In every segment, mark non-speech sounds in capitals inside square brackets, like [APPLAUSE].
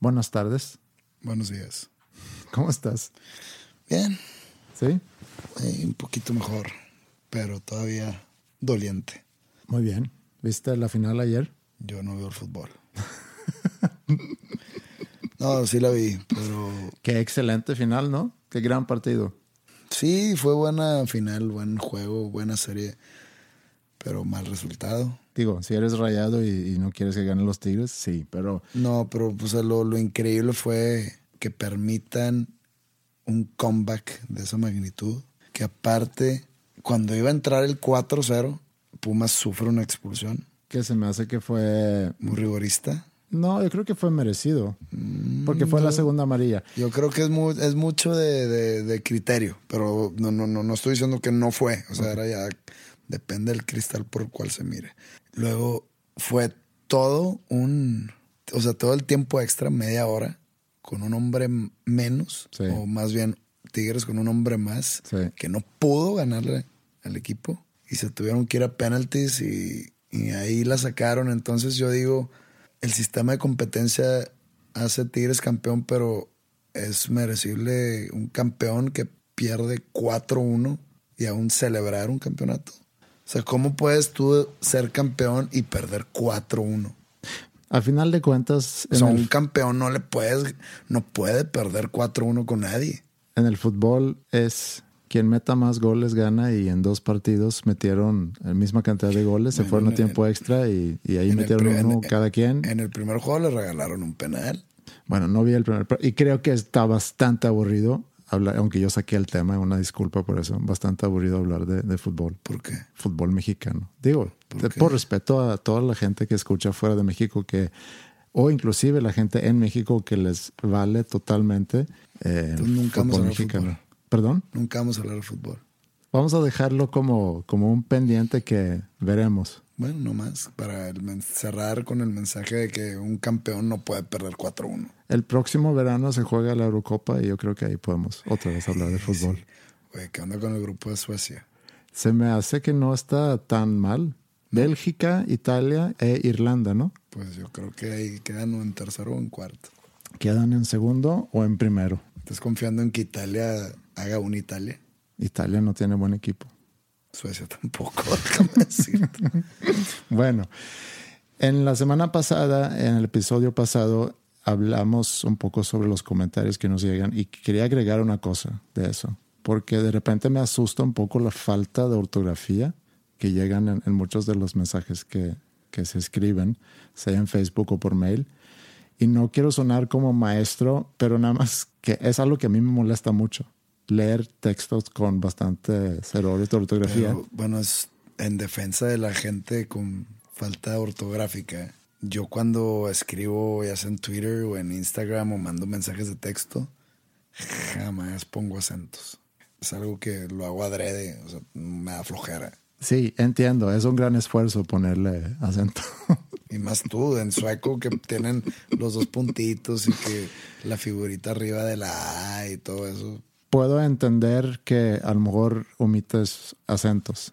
Buenas tardes. Buenos días. ¿Cómo estás? Bien, ¿Sí? eh, un poquito mejor, pero todavía doliente. Muy bien. ¿Viste la final ayer? Yo no veo el fútbol. [LAUGHS] no, sí la vi, pero Qué excelente final, ¿no? Qué gran partido. sí, fue buena final, buen juego, buena serie, pero mal resultado. Digo, si eres rayado y, y no quieres que ganen los Tigres, sí, pero No, pero pues, lo, lo increíble fue que permitan un comeback de esa magnitud, que aparte, cuando iba a entrar el 4-0, Pumas sufre una expulsión que se me hace que fue... muy rigorista. No, yo creo que fue merecido. Porque fue la segunda amarilla. Yo creo que es, mu- es mucho de, de- de criterio, pero no, no, no, no estoy diciendo que no fue. O sea, era ya, depende del cristal por el cual se mire. Luego fue todo un, o sea, todo el tiempo extra, media hora, con un hombre menos, Sí. o más bien Tigres con un hombre más, Sí. que no pudo ganarle al equipo y se tuvieron que ir a penalties y, y ahí la sacaron. Entonces yo digo, el sistema de competencia hace Tigres campeón, pero es merecible un campeón que pierde 4-1 y aún celebrar un campeonato. O sea, ¿cómo puedes tú ser campeón y perder 4-1? Al final de cuentas, O sea, el, un campeón no le puedes, no puede perder 4-1 con nadie. en el fútbol es quien meta más goles gana y en dos partidos metieron la misma cantidad de goles, se Bueno, fueron a tiempo extra y, y ahí metieron en- uno cada quien. En el primer juego le regalaron un penal. Bueno, no vi el primer y creo que está bastante aburrido hablar, aunque yo saqué el tema, una disculpa por eso, bastante aburrido hablar de, de fútbol, ¿Por qué? fútbol mexicano. Digo, ¿Por de- qué? por respeto a toda la gente que escucha fuera de México que o inclusive la gente en México que les vale totalmente eh, Entonces nunca vamos a hablar mexicano. fútbol. Perdón, Nunca vamos a hablar de fútbol. Vamos a dejarlo como, como un pendiente que veremos. Bueno, nomás para el cerrar con el mensaje de que un campeón no puede perder 4-1. El próximo verano se juega la Eurocopa y yo creo que ahí podemos otra vez hablar de fútbol. ¿qué onda con el grupo de Suecia? Se me hace que no está tan mal. Bélgica, Italia e Irlanda, ¿no? Pues yo creo que ahí quedan en tercero o en cuarto. Quedan en segundo o en primero. ¿Estás confiando en que Italia haga un Italia? Italia no tiene buen equipo. Suecia tampoco, [LAUGHS] déjame decirte. [LAUGHS] Bueno, en la semana pasada, en el episodio pasado, hablamos un poco sobre los comentarios que nos llegan y quería agregar una cosa de eso, porque de repente me asusta un poco la falta de ortografía que llegan en, en muchos de los mensajes que, que se escriben, sea en Facebook o por mail. Y no quiero sonar como maestro, pero nada más que es algo que a mí me molesta mucho. Leer textos con bastantes errores de ortografía. Pero, bueno, es en defensa de la gente con falta ortográfica. Yo cuando escribo, ya sea en Twitter o en Instagram o mando mensajes de texto, jamás pongo acentos. Es algo que lo hago adrede, o sea, me da flojera. Sí, entiendo. Es un gran esfuerzo ponerle acento. [LAUGHS] Y más tú, en sueco, que tienen los dos puntitos y que la figurita arriba de la A y todo eso. Puedo entender que a lo mejor omites acentos.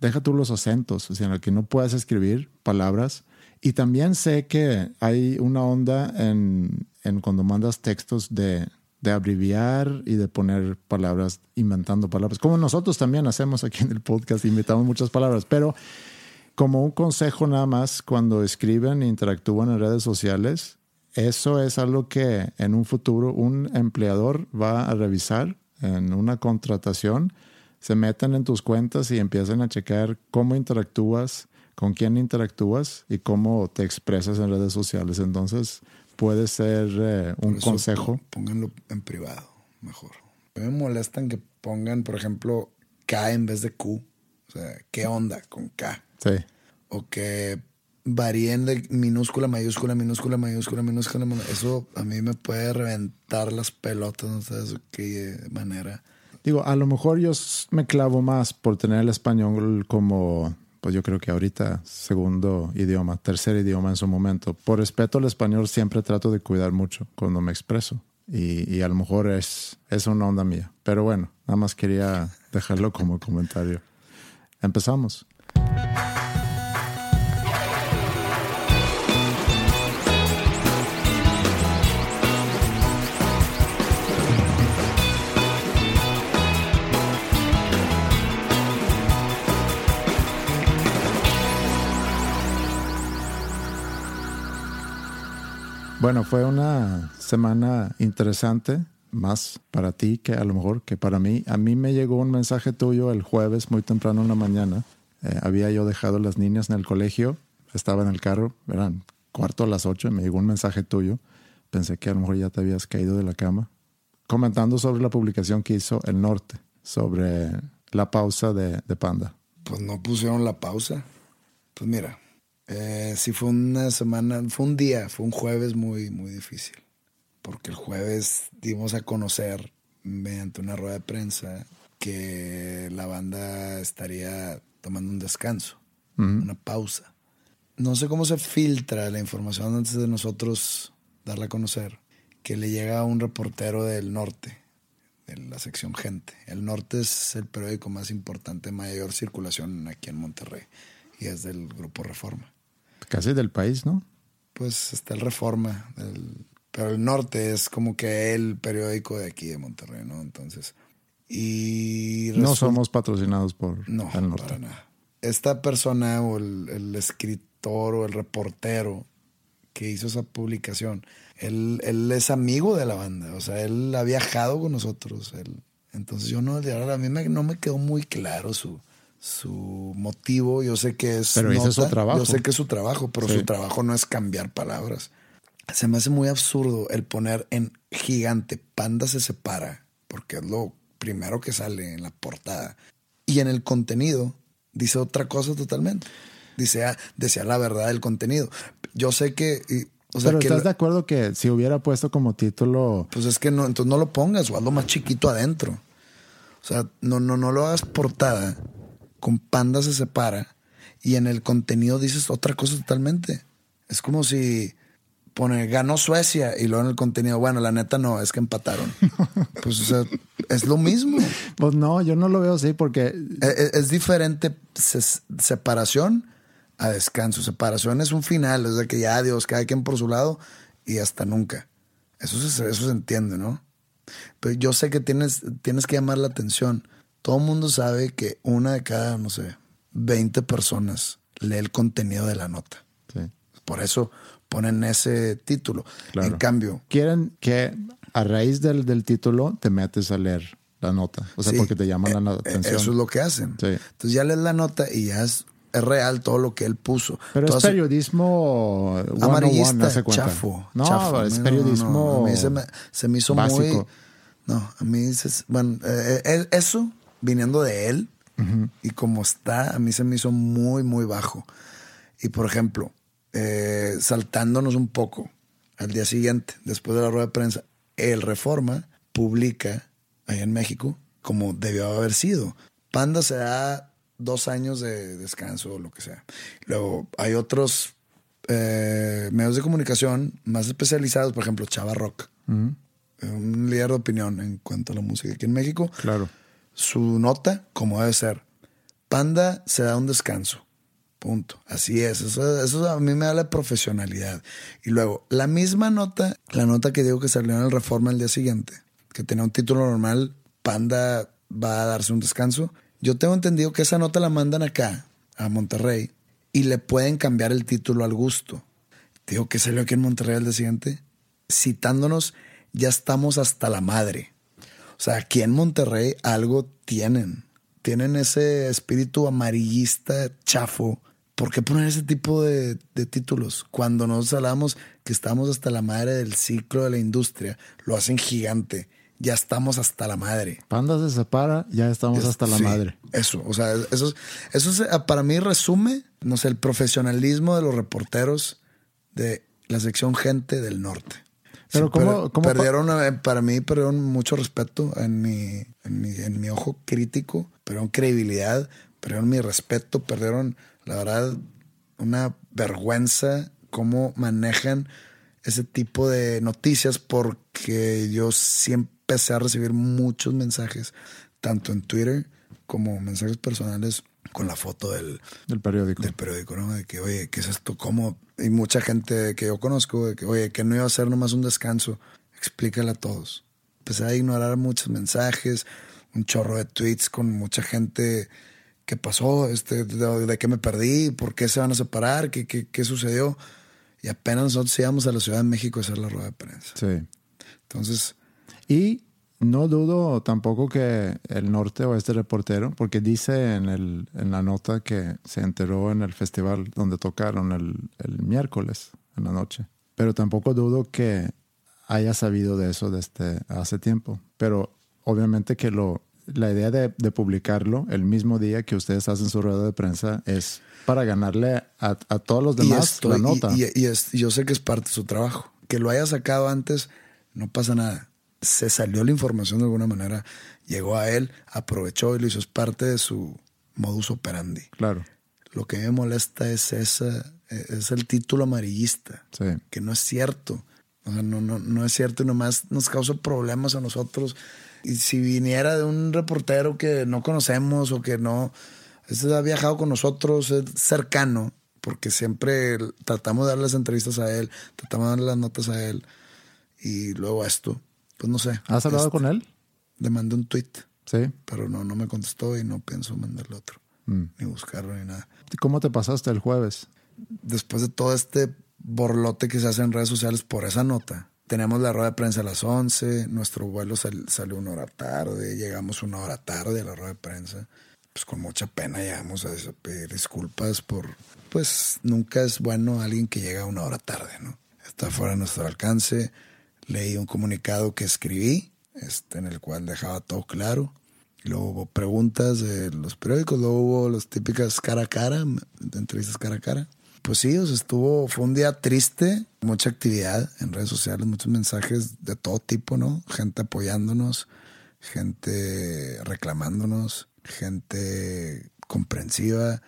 Deja tú los acentos, o sea, en el que no puedes escribir palabras. Y también sé que hay una onda en, en cuando mandas textos de, de abreviar y de poner palabras, inventando palabras, como nosotros también hacemos aquí en el podcast, inventamos muchas palabras, pero como un consejo nada más, cuando escriben e interactúan en redes sociales, eso es algo que en un futuro un empleador va a revisar en una contratación. Se meten en tus cuentas y empiezan a checar cómo interactúas, con quién interactúas y cómo te expresas en redes sociales. Entonces puede ser eh, un eso consejo. pó- Pónganlo en privado, mejor. Me molestan que pongan, por ejemplo, K en vez de Q. O sea, ¿qué onda con K? Sí. O que varíen de minúscula, mayúscula, minúscula, mayúscula, minúscula. minú- Eso a mí me puede reventar las pelotas, no de qué manera. Digo, a lo mejor yo me clavo más por tener el español como, pues yo creo que ahorita segundo idioma, tercer idioma en su momento. Por respeto al español siempre trato de cuidar mucho cuando me expreso. Y, y a lo mejor es, es una onda mía. Pero bueno, nada más quería dejarlo como comentario. Empezamos. Bueno, fue una semana interesante, más para ti que a lo mejor que para mí. A mí me llegó un mensaje tuyo el jueves muy temprano en la mañana. Eh, había yo dejado las niñas en el colegio, estaba en el carro, eran cuarto a las ocho me llegó un mensaje tuyo. Pensé que a lo mejor ya te habías caído de la cama. Comentando sobre la publicación que hizo El Norte, sobre la pausa de, de Panda. Pues no pusieron la pausa. Pues mira, eh, sí fue una semana, fue un día, fue un jueves muy, muy difícil. Porque el jueves dimos a conocer mediante una rueda de prensa que la banda estaría tomando un descanso, una pausa. No sé cómo se filtra la información antes de nosotros darla a conocer, que le llega a un reportero del norte, de la sección Gente. El Norte es el periódico más importante, mayor circulación aquí en Monterrey y es del Grupo Reforma. Casi del país, ¿no? Pues está el Reforma, el- pero el Norte es como que el periódico de aquí de Monterrey, ¿no? Entonces, y No somos patrocinados por no, el norte. para nada. Esta persona o el, el escritor o el reportero que hizo esa publicación, él, él es amigo de la banda, o sea, él ha viajado con nosotros. él- entonces yo no, a mí me- no me quedó muy claro su, su motivo. Yo sé que es... Pero ese es su trabajo. Yo sé que es su trabajo, pero Sí. su trabajo no es cambiar palabras. Se me hace muy absurdo el poner en gigante Panda se separa, porque es lo primero que sale en la portada. Y en el contenido dice otra cosa totalmente. Dice, ah, decía la verdad del contenido. Yo sé que. y- o sea, Pero que ¿estás de acuerdo que si hubiera puesto como título pues es que no, entonces no lo pongas o hazlo más chiquito adentro. O sea, no, no, no lo hagas portada. Con panda se separa y en el contenido dices otra cosa totalmente. Es como si pone ganó Suecia y luego en el contenido, bueno, la neta no, es que empataron. [LAUGHS] pues o sea, es lo mismo. Pues no, yo no lo veo así porque Es, es- es diferente se- separación a descanso. Separación es un final, es de que ya adiós, cada quien por su lado y hasta nunca. Eso se, eso se entiende, ¿no? Pero yo sé que tienes, tienes que llamar la atención. Todo el mundo sabe que una de cada, no sé, 20 personas lee el contenido de la nota. sí, Por eso ponen ese título. Claro. En cambio, quieren que a raíz del, del título te metes a leer la nota. O sea, Sí, porque te llama eh, la eh, atención. Eso es lo que hacen. Sí. Entonces ya lees la nota y ya es, es real todo lo que él puso. Pero es periodismo 101, amarillista, hace chafo. No, chafo. es periodismo. no, no. A mí se me, se me hizo muy. básico. No, a mí se- bueno, eh, eh, eso viniendo de él y como está, a mí se me hizo muy, muy bajo. Y por ejemplo, eh, saltándonos un poco al día siguiente, después de la rueda de prensa, el Reforma publica ahí en México como debió haber sido. Panda se da dos años de descanso o lo que sea. Luego hay otros eh, medios de comunicación más especializados, por ejemplo, Chava Rock, un líder de opinión en cuanto a la música aquí en México. Claro. Su nota, como debe ser, Panda se da un descanso. Punto. Así es. Eso, eso a mí me da la profesionalidad. Y luego, la misma nota, la nota que digo que salió en el Reforma el día siguiente, que tenía un título normal, Panda va a darse un descanso. Yo tengo entendido que esa nota la mandan acá, a Monterrey, y le pueden cambiar el título al gusto. Digo que salió aquí en Monterrey al día siguiente, citándonos, ya estamos hasta la madre. O sea, aquí en Monterrey algo tienen. Tienen ese espíritu amarillista, chafo. ¿Por qué poner ese tipo de, de títulos? Cuando nos hablamos que estamos hasta la madre del ciclo de la industria, lo hacen gigante. Ya estamos hasta la madre. Panda se separa, ya estamos hasta la Sí, madre. Eso, o sea, eso, es- eso es, eh, para mí resume, no sé, el profesionalismo de los reporteros de la sección gente del norte. Pero Sí, ¿cómo- per- cómo pa- perdieron, eh, para mí perdieron mucho respeto en mi, en mi, en mi ojo crítico, perdieron credibilidad, perdieron mi respeto, perdieron, la verdad, una vergüenza cómo manejan ese tipo de noticias porque yo sí empecé a recibir muchos mensajes, tanto en Twitter como mensajes personales con la foto del, Del periódico. del periódico, ¿no? De que, oye, ¿qué es esto? ¿Cómo? Y mucha gente que yo conozco, de que, oye, que no iba a ser nomás un descanso, explícale a todos. Empecé a ignorar muchos mensajes, un chorro de tweets con mucha gente. ¿Qué pasó? Este, de, de qué me perdí? ¿Por qué se van a separar? ¿Qué, qué, qué sucedió? Y apenas nosotros íbamos a la Ciudad de México a hacer la rueda de prensa. Sí. Entonces, Y no dudo tampoco que el norte o este reportero, porque dice en, el, en la nota que se enteró en el festival donde tocaron el, el miércoles en la noche. Pero tampoco dudo que haya sabido de eso desde hace tiempo. Pero obviamente que lo, la idea de, de publicarlo el mismo día que ustedes hacen su rueda de prensa es para ganarle a, a todos los demás esto, la y- nota. y, y es- yo sé que es parte de su trabajo. Que lo haya sacado antes, no pasa nada. Se salió la información de alguna manera, llegó a él, aprovechó y lo hizo. Es parte de su modus operandi. claro, Lo que me molesta es esa, es el título amarillista, sí. que no es cierto. O sea, no, no, no es cierto y nomás nos causa problemas a nosotros. Y si viniera de un reportero que no conocemos o que no este ha viajado con nosotros, es cercano, porque siempre tratamos de dar las entrevistas a él, tratamos de dar las notas a él, y luego esto, pues no sé. ¿Has hablado Este, con él? Le mandé un tweet, Sí. pero no, no me contestó y no pienso mandarle otro, Mm. ni buscarlo ni nada ¿Cómo te pasaste el jueves? después de todo este borlote que se hace en redes sociales por esa nota, teníamos la rueda de prensa a las 11, nuestro vuelo sal- salió una hora tarde, llegamos una hora tarde a la rueda de prensa. Pues con mucha pena llegamos a pedir disculpas por, pues nunca es bueno alguien que llega una hora tarde, ¿no? Está fuera de nuestro alcance. Leí un comunicado que escribí, este, en el cual dejaba todo claro. Luego hubo preguntas de los periódicos, luego hubo las típicas cara a cara, entrevistas cara a cara. Pues sí, o sea, estuvo, fue un día triste, mucha actividad en redes sociales, muchos mensajes de todo tipo, ¿no? Gente apoyándonos, gente reclamándonos, gente comprensiva,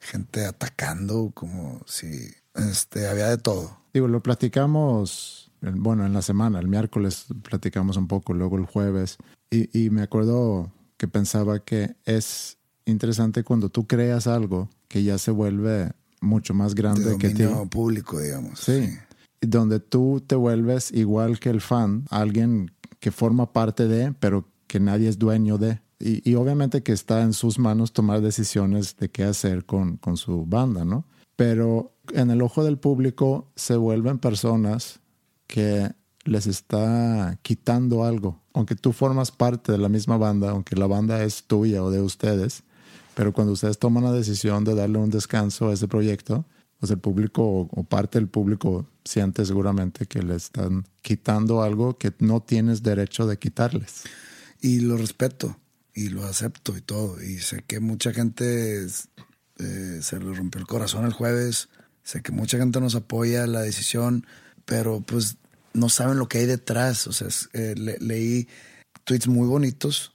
gente atacando, como si este, había de todo. Digo, lo platicamos, bueno, en la semana, el miércoles platicamos un poco, luego el jueves, y, y me acuerdo que pensaba que es interesante cuando tú creas algo que ya se vuelve mucho más De grande que ti. público, digamos. Sí. Y Donde tú te vuelves igual que el fan, alguien que forma parte de, pero que nadie es dueño de. Y, y obviamente que está en sus manos tomar decisiones de qué hacer con, con su banda, ¿no? Pero en el ojo del público se vuelven personas que les está quitando algo. Aunque tú formas parte de la misma banda, aunque la banda es tuya o de ustedes, pero cuando ustedes toman la decisión de darle un descanso a ese proyecto, pues el público o, parte del público siente seguramente que le están quitando algo que no tienes derecho de quitarles. Y lo respeto y lo acepto y todo. Y sé que mucha gente eh, se le rompió el corazón el jueves. Sé que mucha gente nos apoya la decisión, pero pues no saben lo que hay detrás. O sea, eh, le- leí tweets muy bonitos.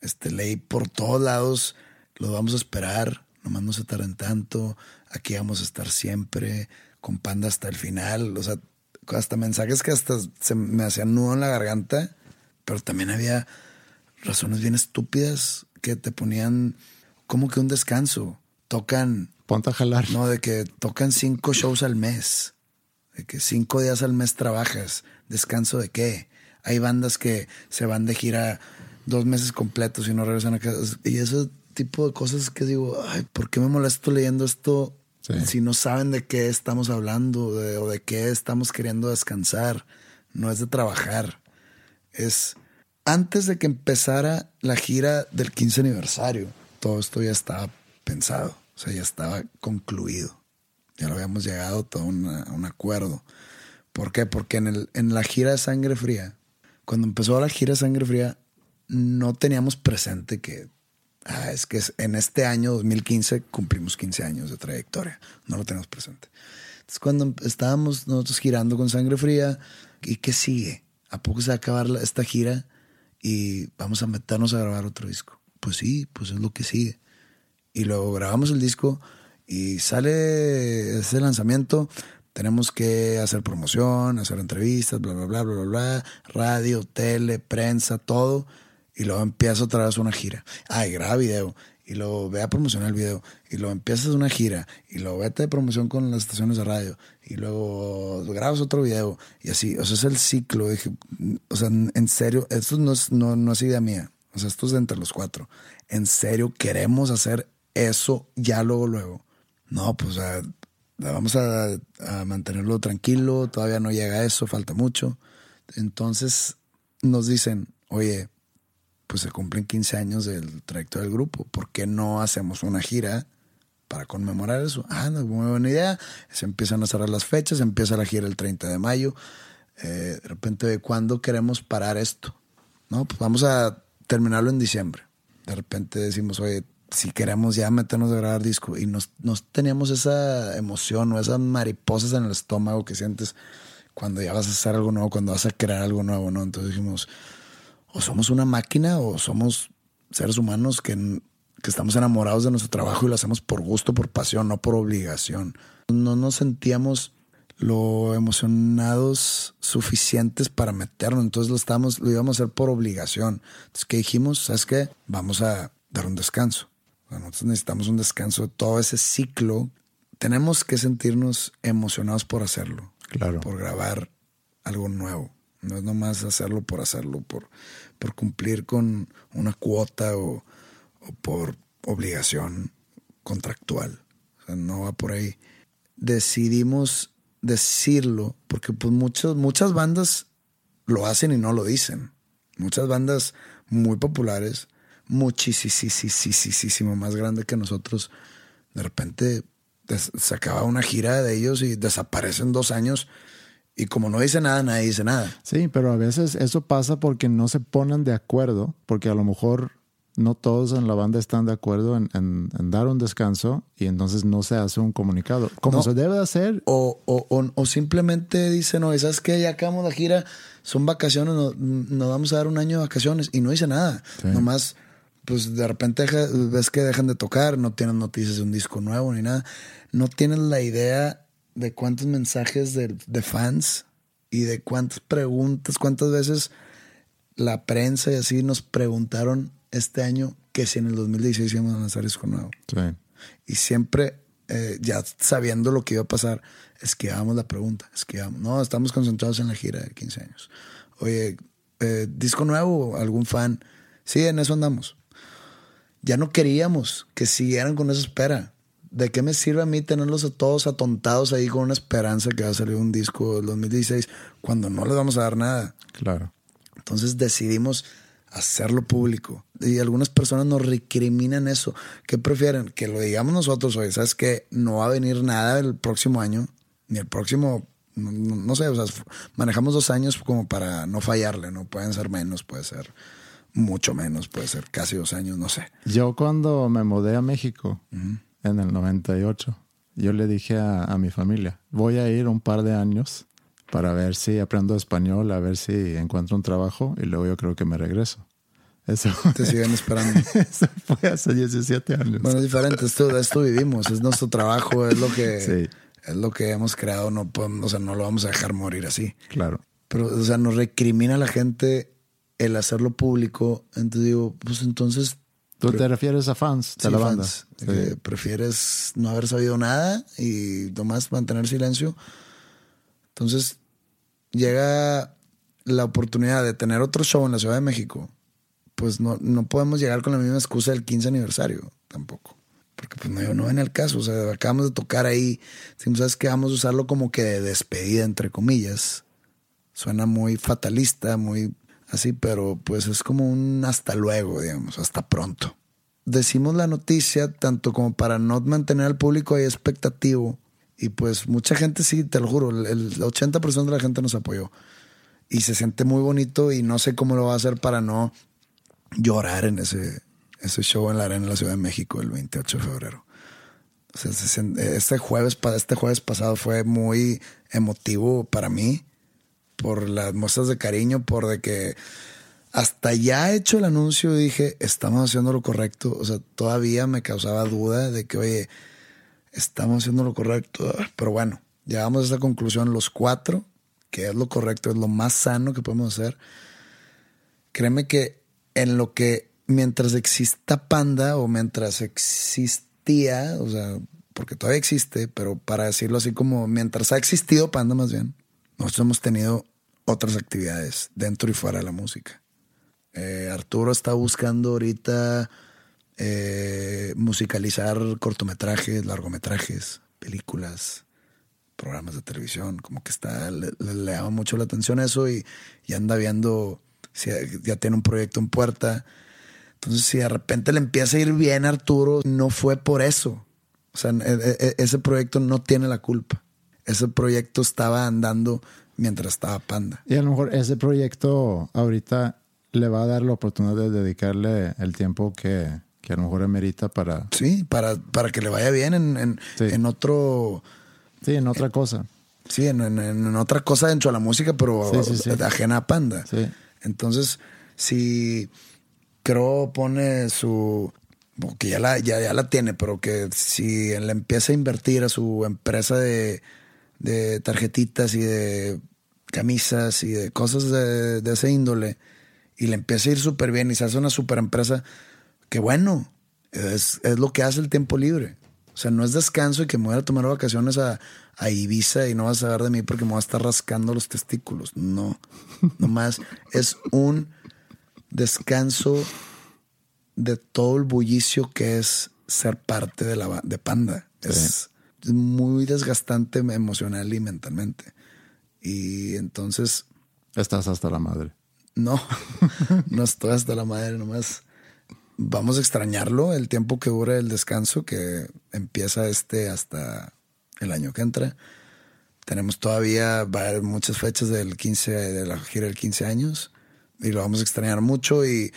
Este, leí por todos lados, lo vamos a esperar, nomás no se tarden tanto, aquí vamos a estar siempre, con Panda hasta el final. O sea, hasta mensajes que hasta se me hacían nudo en la garganta, pero también había razones bien estúpidas que te ponían como que un descanso. Tocan, Ponte a jalar. no, de que tocan cinco shows al mes, de que cinco días al mes trabajas. ¿Descanso de qué? Hay bandas que se van de gira dos meses completos y no regresan a casa. Y ese tipo de cosas que digo, ay, ¿por qué me molesto leyendo esto Si no saben de qué estamos hablando o de qué estamos queriendo descansar, no es de trabajar. Es antes de que empezara la gira del 15 aniversario, todo esto ya estaba pensado, o sea, ya estaba concluido. Ya lo habíamos llegado a todo un acuerdo. ¿Por qué? Porque en, el, en la gira de Sangre Fría, cuando empezó la gira de Sangre Fría, no teníamos presente que ah, es que en este año 2015 cumplimos 15 años de trayectoria. No lo tenemos presente. Entonces, cuando estábamos nosotros girando con Sangre Fría, ¿y qué sigue? ¿A poco se va a acabar esta gira y vamos a meternos a grabar otro disco? Pues sí, pues es lo que sigue. Y luego grabamos el disco y sale ese lanzamiento. Tenemos que hacer promoción, hacer entrevistas, bla, bla, bla, bla, bla, bla, radio, tele, prensa, todo y luego empieza otra vez una gira. Ay, graba video y luego ve a promocionar el video y luego empiezas una gira y luego vete de promoción con las estaciones de radio y luego grabas otro video y así, o sea, es el ciclo. O sea, en serio, esto no es, no, no es idea mía, o sea, esto es de entre los cuatro. En serio, queremos hacer eso ya luego, luego. No, pues vamos a, mantenerlo tranquilo, todavía no llega a eso, falta mucho. Entonces nos dicen, oye, pues se cumplen 15 años del trayecto del grupo. ¿Por qué no hacemos una gira para conmemorar eso? Ah, no, muy buena idea. Se empiezan a cerrar las fechas, empieza la gira el 30 de mayo. Eh, de repente, ¿de cuándo queremos parar esto? No, pues vamos a terminarlo en diciembre. De repente decimos, oye, si queremos ya meternos a grabar disco y nos, nos teníamos esa emoción o esas mariposas en el estómago que sientes cuando ya vas a hacer algo nuevo, cuando vas a crear algo nuevo, ¿no? Entonces dijimos, o somos una máquina o somos seres humanos que, estamos enamorados de nuestro trabajo y lo hacemos por gusto, por pasión, no por obligación. No nos sentíamos lo emocionados suficientes para meternos, entonces lo estábamos, lo íbamos a hacer por obligación. Entonces, ¿qué dijimos? ¿Sabes qué? Vamos a dar un descanso. Nosotros necesitamos un descanso de todo ese ciclo. Tenemos que sentirnos emocionados por hacerlo. Claro. Por grabar algo nuevo. No es nomás hacerlo por hacerlo, por, por cumplir con una cuota o, por obligación contractual. O sea, no va por ahí. Decidimos decirlo porque pues muchas, muchas bandas lo hacen y no lo dicen. Muchas bandas muy populares, muchísimo más grande que nosotros, de repente se acaba una gira de ellos y desaparecen dos años y como no dice nada, nadie dice nada. Sí, pero a veces eso pasa porque no se ponen de acuerdo, porque a lo mejor no todos en la banda están de acuerdo en, dar un descanso y entonces no se hace un comunicado. Como se debe hacer. O, o, simplemente dicen, no, ¿sabes qué? Ya acabamos la gira, son vacaciones, nos, vamos a dar un año de vacaciones y no dice nada. Nomás, pues de repente ves que dejan de tocar, no tienen noticias de un disco nuevo ni nada. No tienen la idea de cuántos mensajes de, fans y de cuántas preguntas, cuántas veces la prensa y así nos preguntaron este año que si en el 2016 íbamos a lanzar disco nuevo. Y siempre, eh, ya sabiendo lo que iba a pasar, esquivamos la pregunta, esquivamos. No, estamos concentrados en la gira de 15 años. Oye, eh, disco nuevo, algún fan. Sí, en eso andamos. Ya no queríamos que siguieran con esa espera. ¿de qué me sirve a mí tenerlos a todos atontados ahí con una esperanza que va a salir un disco del 2016 cuando no les vamos a dar nada? Claro. Entonces decidimos hacerlo público. Y algunas personas nos recriminan eso. ¿Qué prefieren? Que lo digamos nosotros hoy. ¿Sabes que No va a venir nada el próximo año, ni el próximo, no, sé, o sea, manejamos dos años como para no fallarle, ¿no? Pueden ser menos, puede ser mucho menos, puede ser casi dos años, no sé. Yo cuando me mudé a México, en el 98. Yo le dije a, mi familia, voy a ir un par de años para ver si aprendo español, a ver si encuentro un trabajo y luego yo creo que me regreso. Eso. Te siguen esperando. [LAUGHS] Eso fue hace 17 años. Bueno, es diferente. Esto, esto vivimos. Es nuestro trabajo. Es lo que, es lo que hemos creado. No podemos, o sea, no lo vamos a dejar morir así. Claro. Pero, o sea, nos recrimina la gente el hacerlo público. Entonces digo, pues entonces ¿Tú te refieres a fans de la banda? prefieres no haber sabido nada y nomás mantener silencio. Entonces llega la oportunidad de tener otro show en la Ciudad de México. Pues no, no podemos llegar con la misma excusa del 15 aniversario tampoco. porque pues no, no ven el caso, o sea, acabamos de tocar ahí, si sabes que vamos a usarlo como que de despedida, entre comillas. Suena muy fatalista, muy así, pero pues es como un hasta luego, digamos, hasta pronto. Decimos la noticia tanto como para no mantener al público ahí expectativo. Y pues mucha gente sí, te lo juro, el 80% de la gente nos apoyó. Y se siente muy bonito y no sé cómo lo va a hacer para no llorar en ese, ese show en la Arena de la Ciudad de México el 28 de febrero. O sea, este jueves, este jueves pasado fue muy emotivo para mí por las muestras de cariño, por de que hasta ya hecho el anuncio dije, estamos haciendo lo correcto. O sea, todavía me causaba duda de que, oye, estamos haciendo lo correcto. Pero bueno, llegamos a esa conclusión los cuatro, que es lo correcto, es lo más sano que podemos hacer. Créeme que en lo que mientras exista Panda o mientras existía, o sea, porque todavía existe, pero para decirlo así como mientras ha existido Panda más bien, nosotros hemos tenido otras actividades dentro y fuera de la música. Eh, Arturo está buscando ahorita eh, musicalizar cortometrajes, largometrajes, películas, programas de televisión, como que está, le, llama mucho la atención eso y, y anda viendo ya tiene un proyecto en puerta. Entonces, si de repente le empieza a ir bien a Arturo, no fue por eso. O sea, e, e, e, ese proyecto no tiene la culpa. Ese proyecto estaba andando mientras estaba Panda. Y a lo mejor ese proyecto ahorita le va a dar la oportunidad de dedicarle el tiempo que, que a lo mejor amerita para... Sí, para, para que le vaya bien en, en, en otro... Sí, en otra cosa. Sí, en, en, otra cosa dentro de la música, pero ajena a Panda. Entonces, si Crow pone su... que ya la, ya, ya la tiene, pero que si le empieza a invertir a su empresa de, de tarjetitas y de camisas y de cosas de, de ese índole y le empieza a ir súper bien y se hace una súper empresa, que bueno, es, es, lo que hace el tiempo libre. O sea, no es descanso y que me voy a tomar vacaciones a, a Ibiza y no vas a ver de mí porque me voy a estar rascando los testículos. No, nomás es un descanso de todo el bullicio que es ser parte de la de Panda. Es muy desgastante emocional y mentalmente. Y entonces... Estás hasta la madre. No, [LAUGHS] no estoy hasta la madre nomás. Vamos a extrañarlo el tiempo que dure el descanso, que empieza este hasta el año que entra. Tenemos todavía va a haber muchas fechas del 15, de la gira del 15 años y lo vamos a extrañar mucho y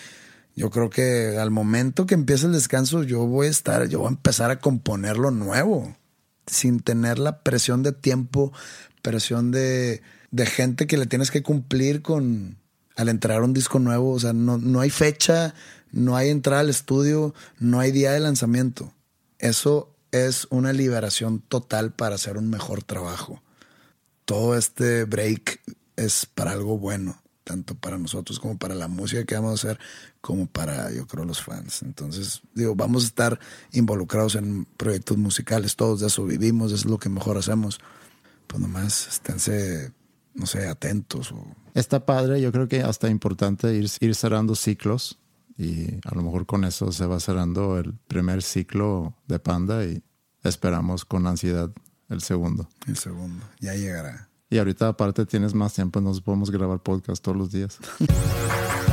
yo creo que al momento que empiece el descanso yo voy a estar, yo voy a empezar a componer lo nuevo sin tener la presión de tiempo, presión de, de gente que le tienes que cumplir con, al entrar un disco nuevo. O sea, no, no hay fecha, no hay entrada al estudio, no hay día de lanzamiento. Eso es una liberación total para hacer un mejor trabajo. Todo este break es para algo bueno, tanto para nosotros como para la música que vamos a hacer, como para, yo creo, los fans. Entonces, digo, vamos a estar involucrados en proyectos musicales, todos de eso vivimos, eso es lo que mejor hacemos. Pues nomás esténse no sé, atentos. O... Está padre, yo creo que hasta importante ir, ir cerrando ciclos y a lo mejor con eso se va cerrando el primer ciclo de Panda y esperamos con ansiedad el segundo. El segundo, ya llegará. Y ahorita aparte tienes más tiempo, nos podemos grabar podcast todos los días. [LAUGHS]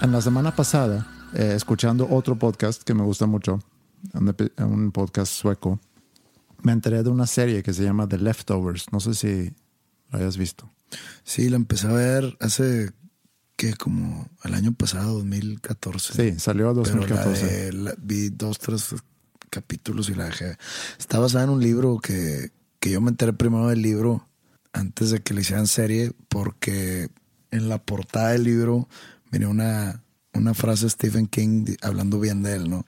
En la semana pasada, eh, escuchando otro podcast que me gusta mucho, un, podcast sueco, me enteré de una serie que se llama The Leftovers. No sé si lo hayas visto. Sí, la empecé a ver hace que como el año pasado, 2014. Sí, salió a Pero la 2014. de- la- vi dos, tres capítulos y la dejé. Está basada en un libro que, que yo me enteré primero del libro antes de que le hicieran serie porque en la portada del libro venía una, una frase de Stephen King hablando bien de él, ¿no?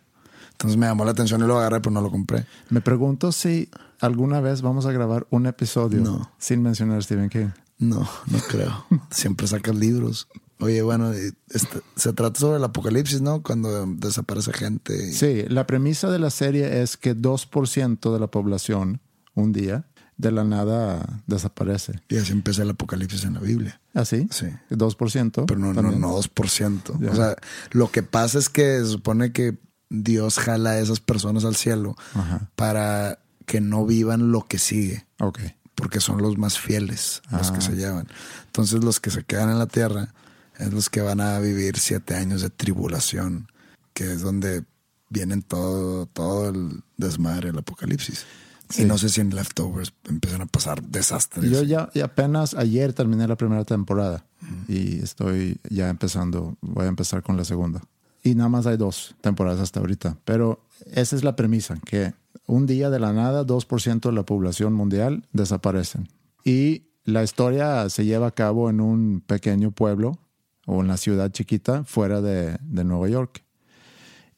Entonces me llamó la atención y lo agarré, pero no lo compré. Me pregunto si alguna vez vamos a grabar un episodio No. sin mencionar a Stephen King. No, no creo. [LAUGHS] Siempre sacas libros. Oye, bueno, este- se trata sobre el apocalipsis, ¿no? Cuando desaparece gente. y- Sí, la premisa de la serie es que 2% de la población un día de la nada desaparece. Y así empieza el apocalipsis en la Biblia. ¿Así? Sí. 2%. Pero no, no, también. no 2%. Ya. O sea, lo que pasa es que se supone que Dios jala a esas personas al cielo Ajá. para que no vivan lo que sigue, Ok. porque son los más fieles los Ah. que se llevan. Entonces los que se quedan en la tierra es los que van a vivir siete años de tribulación, que es donde vienen todo, todo el desmadre, el apocalipsis. Sí. Y no sé si en Leftovers empiezan a pasar desastres. Yo ya y apenas ayer terminé la primera temporada y estoy ya empezando, voy a empezar con la segunda. Y nada más hay dos temporadas hasta ahorita, pero esa es la premisa, que un día de la nada 2% de la población mundial desaparecen. Y la historia se lleva a cabo en un pequeño pueblo o en la ciudad chiquita fuera de, de Nueva York.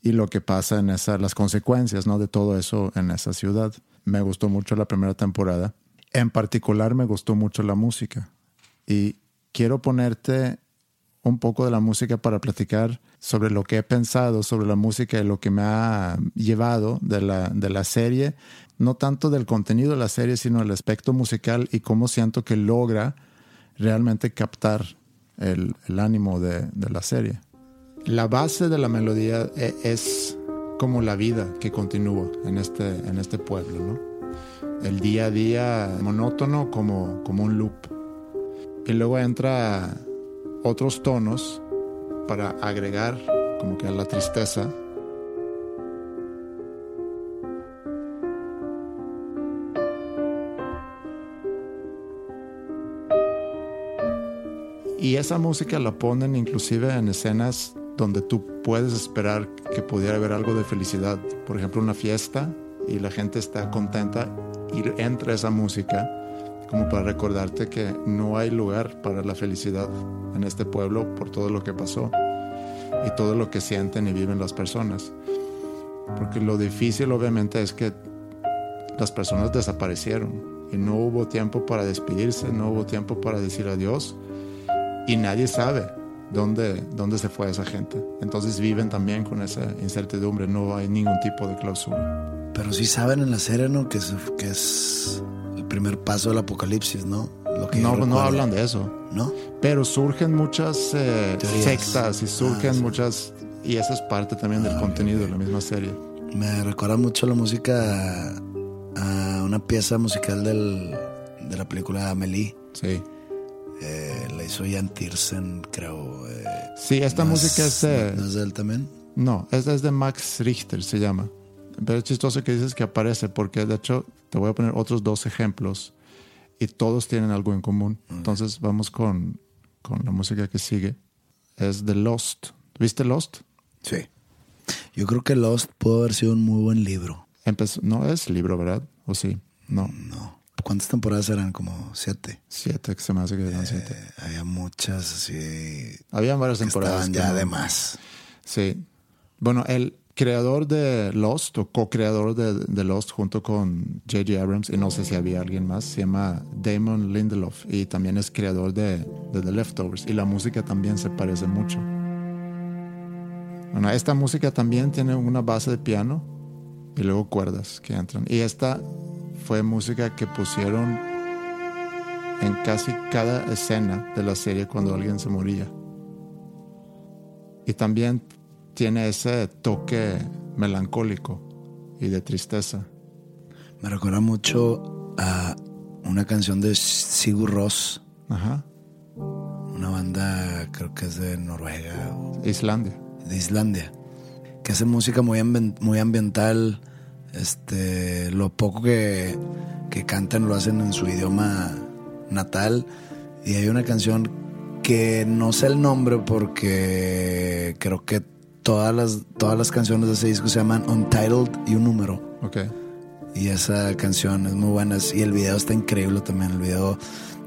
Y lo que pasa en esa, las consecuencias ¿no? de todo eso en esa ciudad. Me gustó mucho la primera temporada. En particular me gustó mucho la música. Y quiero ponerte un poco de la música para platicar sobre lo que he pensado sobre la música y lo que me ha llevado de la, de la serie. No tanto del contenido de la serie, sino el aspecto musical y cómo siento que logra realmente captar el, el ánimo de, de la serie. La base de la melodía e- es como la vida que continúa en este, en este pueblo, ¿no? El día a día monótono como, como un loop. Y luego entra otros tonos para agregar como que a la tristeza. Y esa música la ponen inclusive en escenas donde tú puedes esperar que pudiera haber algo de felicidad. Por ejemplo, una fiesta y la gente está contenta y entra esa música como para recordarte que no hay lugar para la felicidad en este pueblo por todo lo que pasó y todo lo que sienten y viven las personas. Porque lo difícil obviamente es que las personas desaparecieron y no hubo tiempo para despedirse, no hubo tiempo para decir adiós y nadie sabe dónde, dónde se fue esa gente. Entonces viven también con esa incertidumbre, no hay ningún tipo de clausura. Pero sí saben en la serie, ¿no? Que es, que es el primer paso del apocalipsis, ¿no? Lo que No, no recuerdo. hablan de eso. ¿No? Pero surgen muchas eh, sectas y surgen Ah, sí. muchas... Y esa es parte también del Ah, contenido ok. de la misma serie. Me recuerda mucho la música a, a una pieza musical del, de la película Amelie. Sí. Eh, la hizo Jan Tiersen, creo. eh, Sí, esta ¿no música es... de- ¿No es de él también? No, esta es de Max Richter, se llama. Pero es chistoso que dices que aparece, porque de hecho te voy a poner otros dos ejemplos y todos tienen algo en común. Entonces vamos con, con la música que sigue. Es The Lost. ¿Viste Lost? Sí. Yo creo que Lost pudo haber sido un muy buen libro. Empezó, no es libro, ¿verdad? ¿O sí? No. No. ¿Cuántas temporadas eran? Como siete. Siete, que se me hace que eran siete. Eh, había muchas así. Habían varias que temporadas. estaban ya no- de más. Sí. Bueno, el creador de Lost o co-creador de, de Lost junto con J.J. Abrams, y no sé si había alguien más, se llama Damon Lindelof y también es creador de, de The Leftovers. Y la música también se parece mucho. Bueno, esta música también tiene una base de piano y luego cuerdas que entran. Y esta fue música que pusieron en casi cada escena de la serie cuando alguien se moría. Y también tiene ese toque melancólico y de tristeza. Me recuerda mucho a una canción de Sigur Ross. Ajá. Una banda, creo que es de Noruega. Islandia. De Islandia. Que hace música muy, muy ambiental. Este, lo poco que, que cantan lo hacen en su idioma natal. Y hay una canción que no sé el nombre porque creo que todas las, todas las canciones de ese disco se llaman Untitled y un número. Ok. Y esa canción es muy buena. Y el video está increíble también. El video,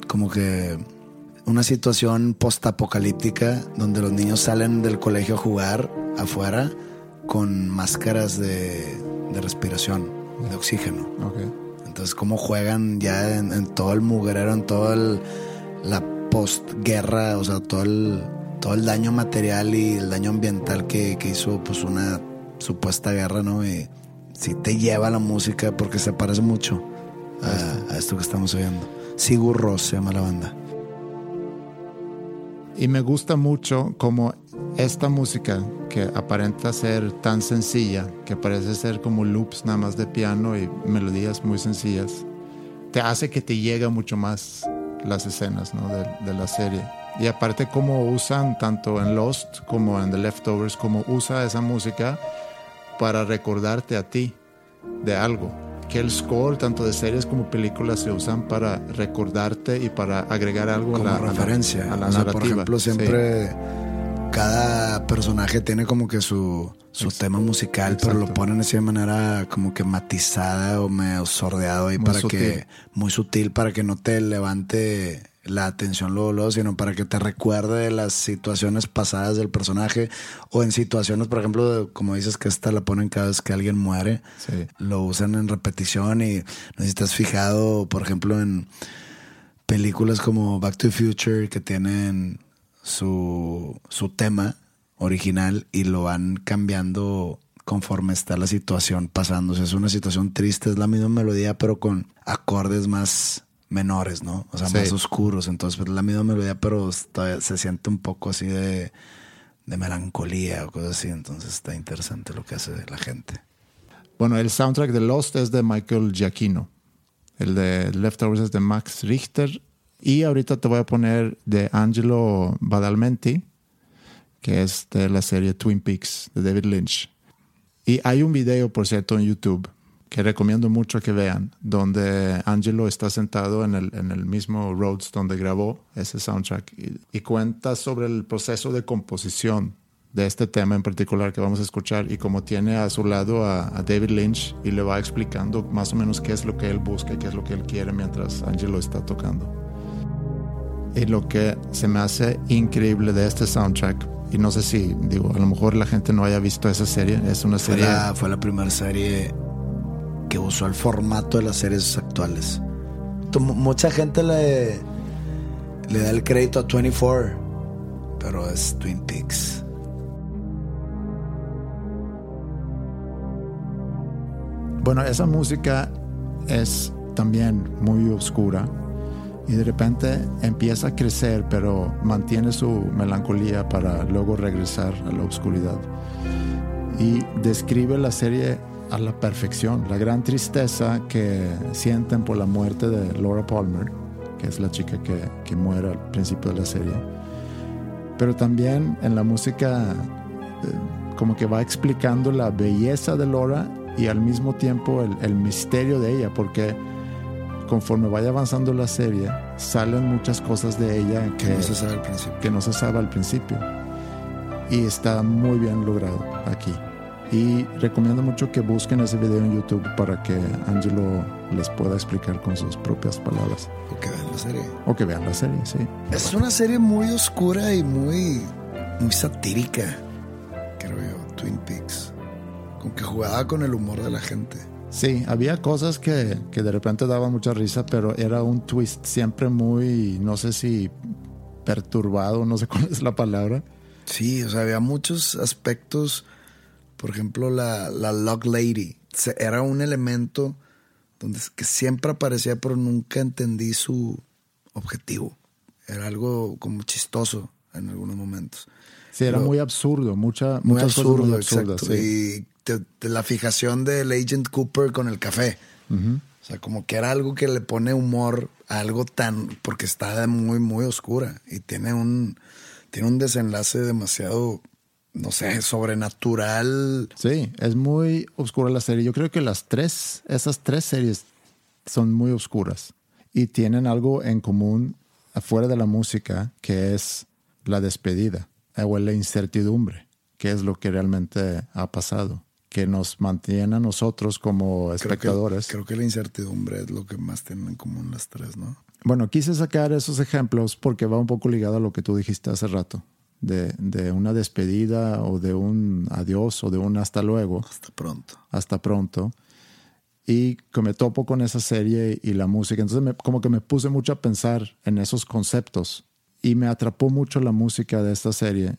como que una situación post-apocalíptica donde los niños salen del colegio a jugar afuera con máscaras de, de respiración, de oxígeno. Okay. Entonces, cómo juegan ya en, todo el mugrero, en toda la postguerra, o sea, todo el, todo el daño material y el daño ambiental que, que hizo pues una supuesta guerra, ¿no? Y si te lleva la música porque se parece mucho a, a esto que estamos oyendo. Sigur Ross se llama la banda. Y me gusta mucho como esta música que aparenta ser tan sencilla, que parece ser como loops nada más de piano y melodías muy sencillas, te hace que te llegue mucho más las escenas ¿no? de, de, la serie. Y aparte como usan tanto en Lost como en The Leftovers, como usa esa música para recordarte a ti de algo. Que el score, tanto de series como películas, se usan para recordarte y para agregar algo como a la referencia. A la, a la o sea, narrativa. por ejemplo, siempre Sí. cada personaje tiene como que su, su tema musical, pero lo ponen así de manera como que matizada o medio sordeado y Muy para sutil. que muy sutil para que no te levante la atención luego, luego, sino para que te recuerde de las situaciones pasadas del personaje o en situaciones, por ejemplo, de- como dices que esta la ponen cada vez que alguien muere, Sí. lo usan en repetición y no sé si te has fijado, por ejemplo, en películas como Back to the Future que tienen su, su tema original y lo van cambiando conforme está la situación sea, es una situación triste, es la misma melodía, pero con acordes más menores, ¿no? O sea, Sí. más oscuros. Entonces, pues, es la misma melodía, pero se siente un poco así de, de melancolía o cosas así. Entonces, está interesante lo que hace la gente. Bueno, el soundtrack de Lost es de Michael Giacchino. El de Leftovers es de Max Richter. Y ahorita te voy a poner de Angelo Badalmenti, que es de la serie Twin Peaks de David Lynch. Y hay un video, por cierto, en YouTube que recomiendo mucho que vean, donde Angelo está sentado en el, en el mismo Rhodes donde grabó ese soundtrack y, y cuenta sobre el proceso de composición de este tema en particular que vamos a escuchar y como tiene a su lado a, a David Lynch y le va explicando más o menos qué es lo que él busca y qué es lo que él quiere mientras Angelo está tocando. Y lo que se me hace increíble de este soundtrack, y no sé si, digo, a lo mejor la gente no haya visto esa serie, es una Fue serie... la, fue la primera serie que usó el formato de las series actuales. Tu- Mucha gente le, le da el crédito a 24, pero es Twin Peaks. Bueno, esa música es también muy oscura y de repente empieza a crecer, pero mantiene su melancolía para luego regresar a la oscuridad. Y describe la serie a la perfección, la gran tristeza que sienten por la muerte de Laura Palmer, que es la chica que, que muere al principio de la serie. Pero también en la música eh, como que va explicando la belleza de Laura y al mismo tiempo el, el misterio de ella, porque conforme vaya avanzando la serie, salen muchas cosas de ella que, Que no se sabe al principio. que no se sabe al principio. Y está muy bien logrado aquí. Y recomiendo mucho que busquen ese video en YouTube para que Angelo les pueda explicar con sus propias palabras. O que vean la serie. O que vean la serie, sí. Es una serie muy oscura y muy, muy satírica, creo yo, Twin Peaks. Como que jugaba con el humor de la gente. Sí, había cosas que, que de repente daban mucha risa, pero era un twist siempre muy, no sé si perturbado, no sé [LAUGHS] cuál es la palabra. Sí, o sea, había muchos aspectos. Por ejemplo, la, la Log Lady. Era un elemento donde que siempre aparecía, pero nunca entendí su objetivo. Era algo como chistoso en algunos momentos. Sí, era Pero- muy absurdo, mucha, Muy muchas cosas absurdo, muy absurdas, exacto. sí. Y te- de la fijación del Agent Cooper con el café. O sea, como que era algo que le pone humor a algo tan. porque está muy, muy oscura y tiene un. tiene un desenlace demasiado. No sé, sobrenatural. Sí, es muy oscura la serie. Yo creo que las tres, esas tres series son muy oscuras y tienen algo en común afuera de la música que es la despedida eh, o la incertidumbre, que es lo que realmente ha pasado, que nos mantiene a nosotros como Creo que- espectadores. Creo que, la incertidumbre es lo que más tienen en común las tres, ¿no? Bueno, quise sacar esos ejemplos porque va un poco ligado a lo que tú dijiste hace rato, de, de una despedida o de un adiós o de un hasta luego. Hasta pronto. Hasta pronto. Y que me topo con esa serie y la música. Entonces me- como que me puse mucho a pensar en esos conceptos y me atrapó mucho la música de esta serie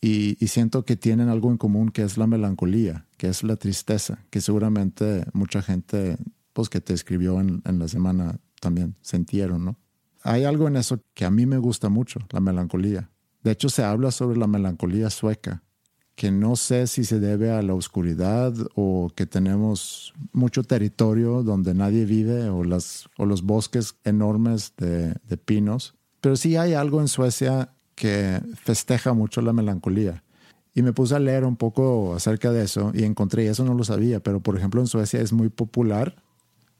y, y siento que tienen algo en común que es la melancolía, que es la tristeza, que seguramente mucha gente pues que te escribió en, en la semana también sintieron, ¿no? Hay algo en eso que a mí me gusta mucho, la melancolía. De hecho, se habla sobre la melancolía sueca, que no sé si se debe a la oscuridad o que tenemos mucho territorio donde nadie vive o, los bosques enormes de, pinos. Pero sí hay algo en Suecia que festeja mucho la melancolía. Y me puse a leer un poco acerca de eso y encontré, eso no lo sabía, pero por ejemplo en Suecia es muy popular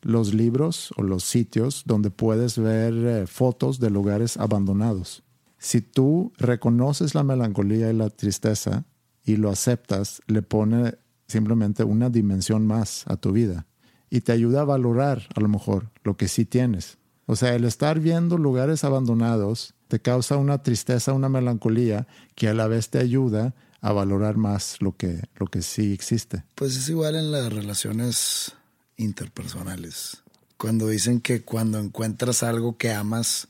los libros o los sitios donde puedes ver eh, fotos de lugares abandonados. Si tú reconoces la melancolía y la tristeza y lo aceptas, le pone simplemente una dimensión más a tu vida y te ayuda a valorar a lo mejor lo que sí tienes. O sea, el estar viendo lugares abandonados te causa una tristeza, una melancolía que a la vez te ayuda a valorar más lo que, lo que sí existe. Pues es igual en las relaciones interpersonales. Cuando dicen que cuando encuentras algo que amas,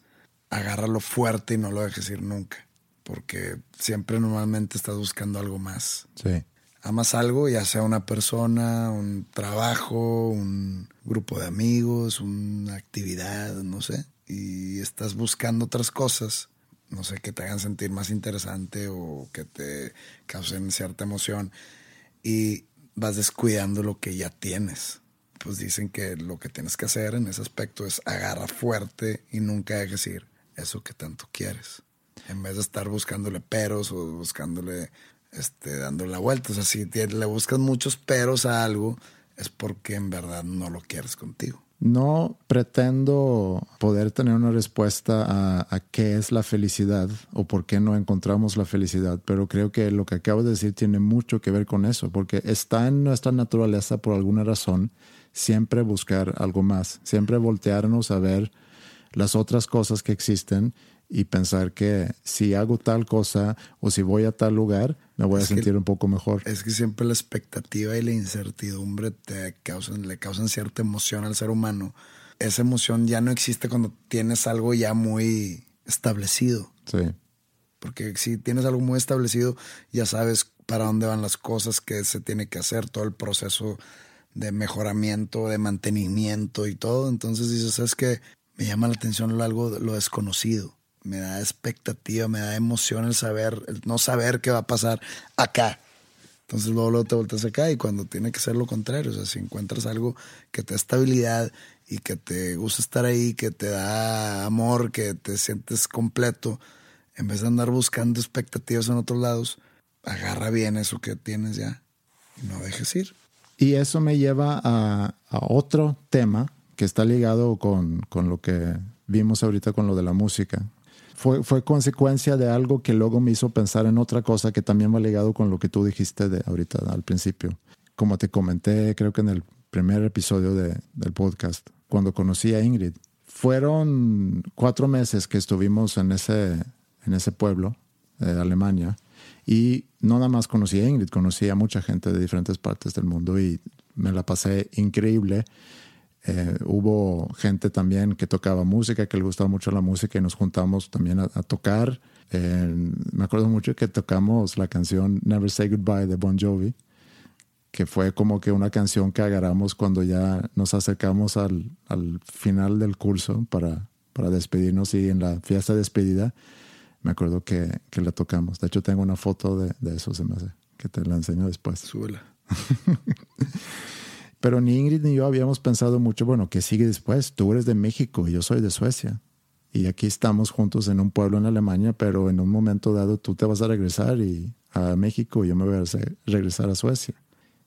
agárralo fuerte y no lo dejes ir nunca. Porque siempre normalmente estás buscando algo más. Sí. Amas algo, ya sea una persona, un trabajo, un grupo de amigos, una actividad, no sé. Y estás buscando otras cosas, no sé, que te hagan sentir más interesante o que te causen cierta emoción. Y vas descuidando lo que ya tienes. Pues dicen que lo que tienes que hacer en ese aspecto es agarra fuerte y nunca dejes ir eso que tanto quieres. En vez de estar buscándole peros o buscándole, este, dándole la vuelta. O sea, si le buscas muchos peros a algo, es porque en verdad no lo quieres contigo. No pretendo poder tener una respuesta a, a qué es la felicidad o por qué no encontramos la felicidad, pero creo que lo que acabo de decir tiene mucho que ver con eso, porque está en nuestra naturaleza por alguna razón siempre buscar algo más, siempre voltearnos a ver las otras cosas que existen y pensar que si hago tal cosa o si voy a tal lugar, me voy Es a que- sentir un poco mejor. Es que siempre la expectativa y la incertidumbre te causan, le causan cierta emoción al ser humano. Esa emoción ya no existe cuando tienes algo ya muy establecido. Sí. Porque si tienes algo muy establecido, ya sabes para dónde van las cosas, qué se tiene que hacer, todo el proceso de mejoramiento, de mantenimiento y todo. Entonces dices, ¿sabes qué? Me llama la atención lo- algo, lo desconocido. Me da expectativa, me da emoción el saber, no saber qué va a pasar acá. Entonces luego, luego te volteas acá y cuando tiene que ser lo contrario, o sea, si encuentras algo que te da estabilidad y que te gusta estar ahí, que te da amor, que te sientes completo, en vez de andar buscando expectativas en otros lados, agarra bien eso que tienes ya y no dejes ir. Y eso me lleva a otro tema que está ligado con, con lo que vimos ahorita con lo de la música. Fue, fue consecuencia de algo que luego me hizo pensar en otra cosa que también va ligado con lo que tú dijiste de ahorita al principio. Como te comenté, creo que en el primer episodio de- del podcast, cuando conocí a Ingrid, fueron cuatro meses que estuvimos en ese, en ese pueblo de Alemania y no nada más conocí a Ingrid, conocí a mucha gente de diferentes partes del mundo y me la pasé increíble. Eh, hubo gente también que tocaba música, que le gustaba mucho la música y nos juntamos también a, a tocar. Eh, me acuerdo mucho que tocamos la canción Never Say Goodbye de Bon Jovi, que fue como que una canción que agarramos cuando ya nos acercamos al, al final del curso para, para despedirnos y en la fiesta de despedida me acuerdo que, que la tocamos. De hecho tengo una foto de, de eso, se me hace, que te la enseño después. Súbela. [LAUGHS] Pero ni Ingrid ni yo habíamos pensado mucho, bueno, ¿qué sigue después? Tú eres de México y yo soy de Suecia. Y aquí estamos juntos en un pueblo en Alemania, pero en un momento dado tú te vas a regresar y a México y yo me voy a regresar a Suecia.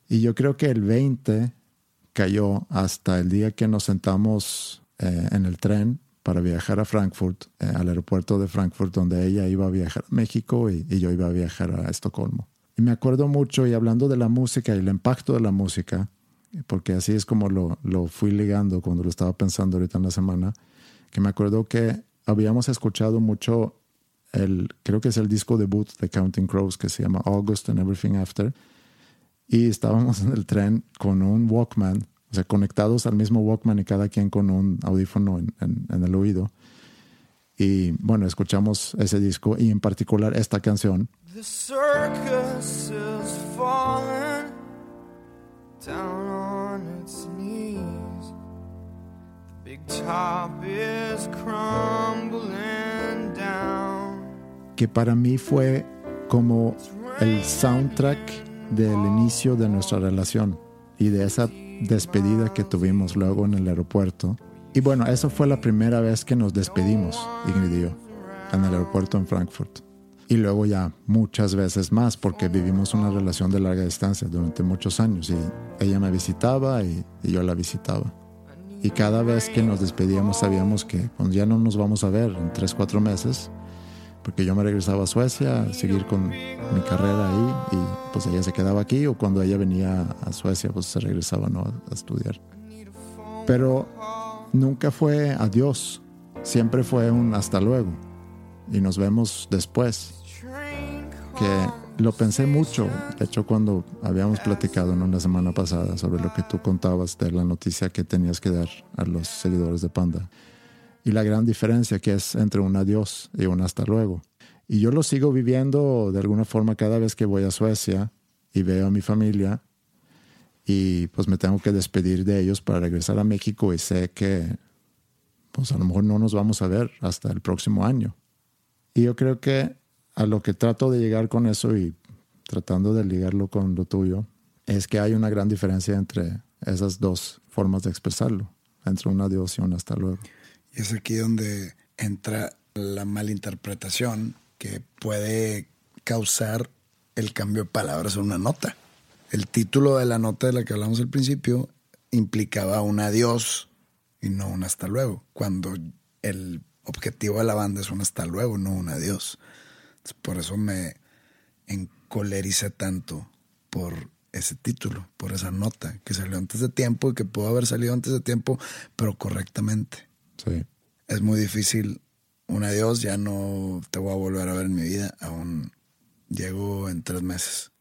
Y yo creo que el 20 cayó hasta el día que nos sentamos eh, en el tren para viajar a Frankfurt, eh, al aeropuerto de Frankfurt, donde ella iba a viajar a México y, y, yo iba a viajar a Estocolmo. Y me acuerdo mucho, y hablando de la música y el impacto de la música, porque así es como lo, lo fui ligando cuando lo estaba pensando ahorita en la semana, que me acuerdo que habíamos escuchado mucho el, creo que es el disco debut de Counting Crows que se llama August and Everything After. Y estábamos en el tren con un Walkman, o sea, conectados al mismo Walkman y cada quien con un audífono en, en, el oído. Y bueno, escuchamos ese disco y en particular esta canción. The circus is falling down on its knees. The big top is crumbling down. Que para mí fue como el soundtrack del inicio de nuestra relación y de esa despedida que tuvimos luego en el aeropuerto. Y bueno, eso fue la primera vez que nos despedimos, Ingrid y yo, en el aeropuerto en Frankfurt. Y luego ya muchas veces más, porque vivimos una relación de larga distancia durante muchos años. Y ella me visitaba y, yo la visitaba. Y cada vez que nos despedíamos sabíamos que pues, ya no nos vamos a ver en tres, cuatro meses, porque yo me regresaba a Suecia a seguir con mi carrera ahí y pues ella se quedaba aquí o cuando ella venía a Suecia pues se regresaba ¿no? a estudiar. Pero nunca fue adiós, siempre fue un hasta luego y nos vemos después. Lo pensé mucho, de hecho cuando habíamos platicado en una semana pasada sobre lo que tú contabas de la noticia que tenías que dar a los seguidores de Panda y la gran diferencia que es entre un adiós y un hasta luego. Y yo lo sigo viviendo de alguna forma cada vez que voy a Suecia y veo a mi familia y pues me tengo que despedir de ellos para regresar a México y sé que pues a lo mejor no nos vamos a ver hasta el próximo año. Y yo creo que a lo que trato de llegar con eso y tratando de ligarlo con lo tuyo es que hay una gran diferencia entre esas dos formas de expresarlo, entre un adiós y un hasta luego. Y es aquí donde entra la malinterpretación que puede causar el cambio de palabras en una nota. El título de la nota de la que hablamos al principio implicaba un adiós y no un hasta luego, cuando el objetivo de la banda es un hasta luego, no un adiós. Por eso me encolericé tanto por ese título, por esa nota que salió antes de tiempo y que pudo haber salido antes de tiempo, pero correctamente. Sí. Es muy difícil. Un adiós, ya no te voy a volver a ver en mi vida. Aún llego en tres meses.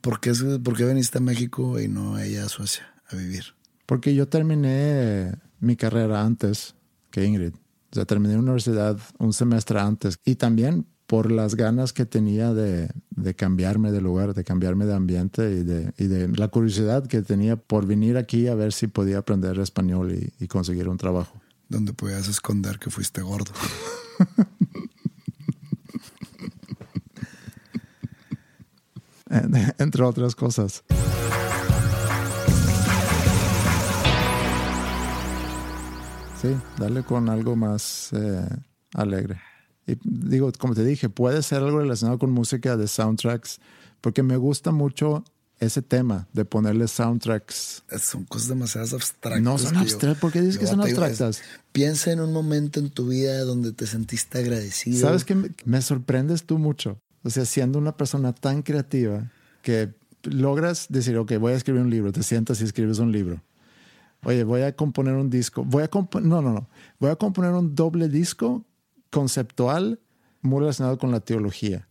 ¿Por qué, ¿Por qué viniste a México y no a ella a Suecia a vivir? Porque yo terminé mi carrera antes que Ingrid. O sea, terminé la universidad un semestre antes. Y también por las ganas que tenía de, de, cambiarme de lugar, de cambiarme de ambiente y de, y de, la curiosidad que tenía por venir aquí a ver si podía aprender español y, y conseguir un trabajo donde podías esconder que fuiste gordo. [LAUGHS] Entre otras cosas. Sí, dale con algo más eh, alegre. Y digo, como te dije, puede ser algo relacionado con música de soundtracks, porque me gusta mucho ese tema de ponerle soundtracks. Son cosas demasiado abstractas. No son abstractas. ¿Por qué dices que son abstractas? piensa en un momento en tu vida donde te sentiste agradecido. Sabes que me, sorprendes tú mucho. O sea, siendo una persona tan creativa que logras decir, ok, voy a escribir un libro, te sientas y escribes un libro. Oye, voy a componer un disco. Voy a componer, no, no, no. Voy a componer un doble disco conceptual muy relacionado con la teología.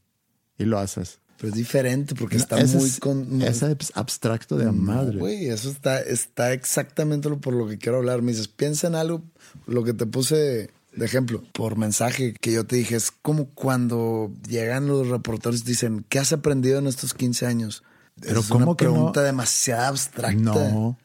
Y lo haces. Pero es diferente porque está muy, con, Es abstracto de madre. Güey, eso está, está exactamente por lo que quiero hablar. Me dices, piensa en algo, lo que te puse de ejemplo, por mensaje que yo te dije, es como cuando llegan los reporteros y dicen, ¿qué has aprendido en estos 15 años? Pero es ¿cómo una pregunta demasiado abstracta. No.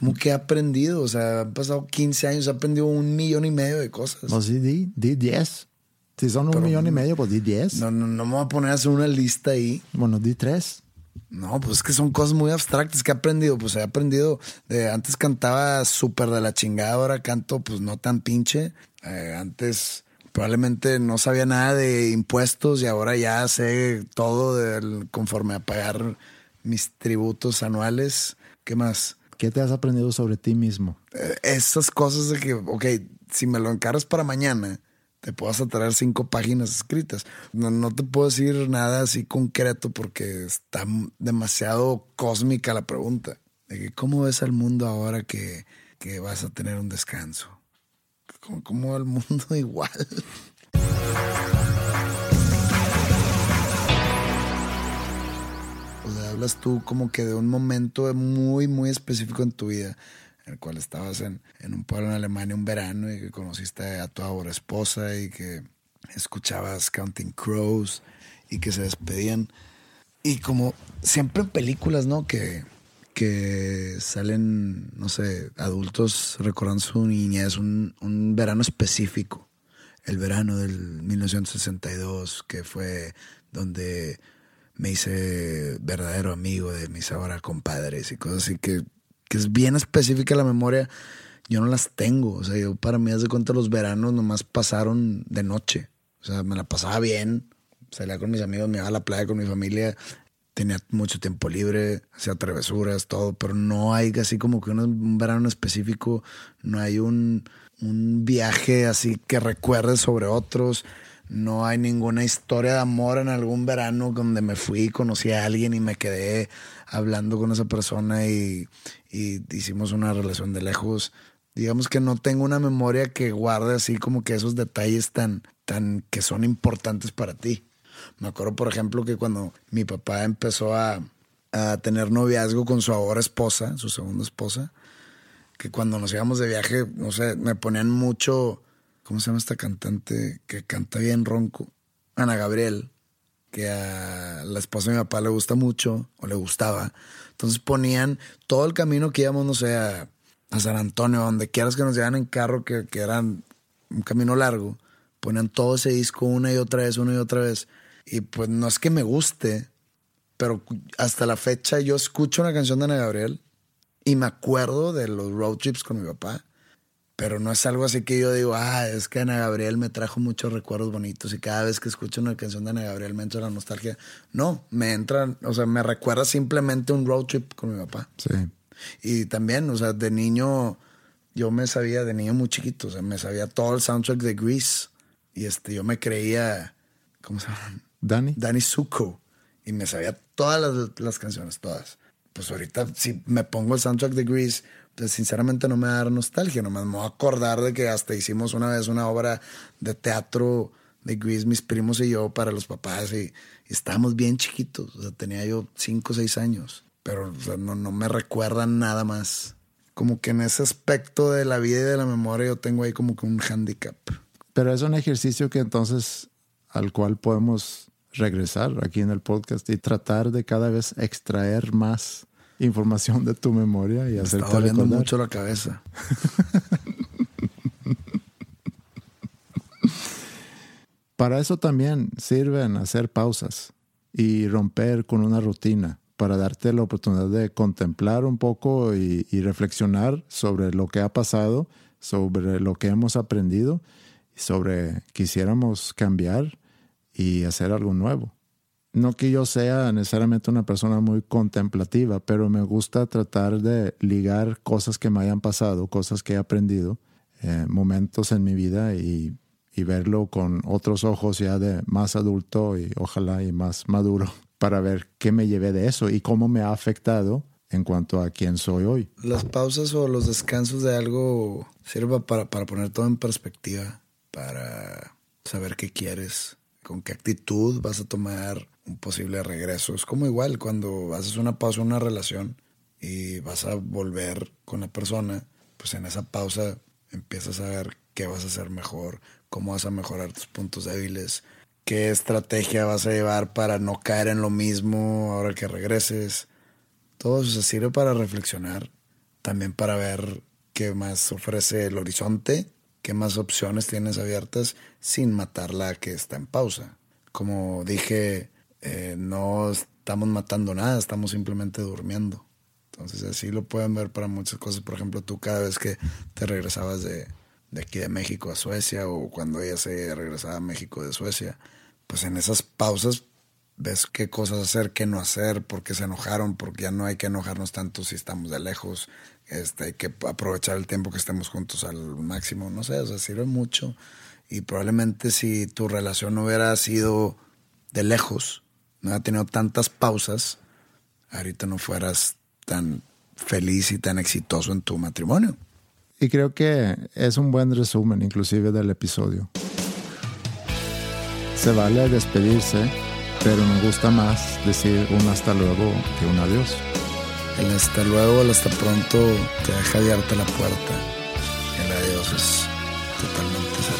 ¿Cómo que ha aprendido? O sea, han pasado 15 años, ha aprendido un millón y medio de cosas. No, sí, di, di 10. Si son un millón y medio, pues di 10. No, no, no me voy a poner a hacer una lista ahí. Bueno, di 3. No, pues es que son cosas muy abstractas que he aprendido. Pues he aprendido, de, antes cantaba súper de la chingada, ahora canto pues no tan pinche. Eh, antes probablemente no sabía nada de impuestos y ahora ya sé todo del, conforme a pagar mis tributos anuales. ¿Qué más? ¿Qué te has aprendido sobre ti mismo? Eh, esas cosas de que, ok, si me lo encargas para mañana, te puedas traer cinco páginas escritas. No, no te puedo decir nada así concreto porque está demasiado cósmica la pregunta. De que, ¿Cómo ves al mundo ahora que, que vas a tener un descanso? ¿Cómo, cómo el mundo [LAUGHS] igual? Hablas tú como que de un momento muy, muy específico en tu vida en el cual estabas en, en, un pueblo en Alemania un verano y que conociste a tu ahora esposa y que escuchabas Counting Crows y que se despedían. Y como siempre en películas, ¿no? Que, que salen, no sé, adultos recordando su niñez, un, un verano específico. El verano del 1962, que fue donde me hice verdadero amigo de mis ahora compadres y cosas así que que es bien específica la memoria, yo no las tengo. O sea, yo para mí, haz de cuenta, los veranos nomás pasaron de noche. O sea, me la pasaba bien. Salía con mis amigos, me iba a la playa con mi familia. Tenía mucho tiempo libre, hacía travesuras, todo. Pero no hay así como que un, verano específico. No hay un, un viaje así que recuerde sobre otros. No hay ninguna historia de amor en algún verano donde me fui, conocí a alguien y me quedé hablando con esa persona y, y hicimos una relación de lejos. Digamos que no tengo una memoria que guarde así como que esos detalles tan, tan que son importantes para ti. Me acuerdo, por ejemplo, que cuando mi papá empezó a, a tener noviazgo con su ahora esposa, su segunda esposa, que cuando nos íbamos de viaje, no sé, me ponían mucho, ¿cómo se llama esta cantante que canta bien ronco? Ana Gabriel, que a la esposa de mi papá le gusta mucho, o le gustaba. Entonces ponían todo el camino que íbamos, no sé, a, San Antonio, donde quieras que nos llevan en carro, que, que eran un camino largo, ponían todo ese disco una y otra vez, una y otra vez. Y pues no es que me guste, pero hasta la fecha yo escucho una canción de Ana Gabriel y me acuerdo de los road trips con mi papá pero no es algo así que yo digo, ah, es que Ana Gabriel me trajo muchos recuerdos bonitos y cada vez que escucho una canción de Ana Gabriel me entra la nostalgia. No, me entra, o sea, me recuerda simplemente un road trip con mi papá. Sí. Y también, o sea, de niño, yo me sabía, de niño muy chiquito, o sea, me sabía todo el soundtrack de Grease y este, yo me creía, ¿cómo se llama? Danny. Danny Zuko. Y me sabía todas las, las canciones, todas. Pues ahorita, si me pongo el soundtrack de Grease sinceramente no me va a dar nostalgia, nomás me voy a acordar de que hasta hicimos una vez una obra de teatro de Grease, mis primos y yo, para los papás, y, estábamos bien chiquitos, tenía yo cinco o seis años, pero no, no me recuerdan nada más. Como que en ese aspecto de la vida y de la memoria yo tengo ahí como que un handicap. Pero es un ejercicio que entonces al cual podemos regresar aquí en el podcast y tratar de cada vez extraer más información de tu memoria y hacerte Está doliendo mucho la cabeza. [LAUGHS] Para eso también sirven hacer pausas y romper con una rutina para darte la oportunidad de contemplar un poco y, y, reflexionar sobre lo que ha pasado, sobre lo que hemos aprendido sobre quisiéramos cambiar y hacer algo nuevo no que yo sea necesariamente una persona muy contemplativa, pero me gusta tratar de ligar cosas que me hayan pasado, cosas que he aprendido, eh, momentos en mi vida y, y, verlo con otros ojos ya de más adulto y ojalá y más maduro [LAUGHS] para ver qué me llevé de eso y cómo me ha afectado en cuanto a quién soy hoy. Las pausas o los descansos de algo sirven para, para poner todo en perspectiva, para saber qué quieres, con qué actitud vas a tomar un posible regreso. Es como igual cuando haces una pausa en una relación y vas a volver con la persona, pues en esa pausa empiezas a ver qué vas a hacer mejor, cómo vas a mejorar tus puntos débiles, qué estrategia vas a llevar para no caer en lo mismo ahora que regreses. Todo eso se sirve para reflexionar, también para ver qué más ofrece el horizonte, qué más opciones tienes abiertas sin matar la que está en pausa. Como dije, eh, no estamos matando nada, estamos simplemente durmiendo. Entonces así lo pueden ver para muchas cosas. Por ejemplo, tú cada vez que te regresabas de, de aquí de México a Suecia o cuando ella se regresaba a México de Suecia, pues en esas pausas ves qué cosas hacer, qué no hacer, por qué se enojaron, porque ya no hay que enojarnos tanto si estamos de lejos, este, hay que aprovechar el tiempo que estemos juntos al máximo, no sé, o sea, sirve mucho y probablemente si tu relación hubiera sido de lejos, no hubiera tenido tantas pausas, ahorita no fueras tan feliz y tan exitoso en tu matrimonio. Y creo que es un buen resumen inclusive del episodio. Se vale despedirse, pero me gusta más decir un hasta luego que un adiós. El hasta luego, el hasta pronto te deja abierta la puerta. El adiós es totalmente cerrado.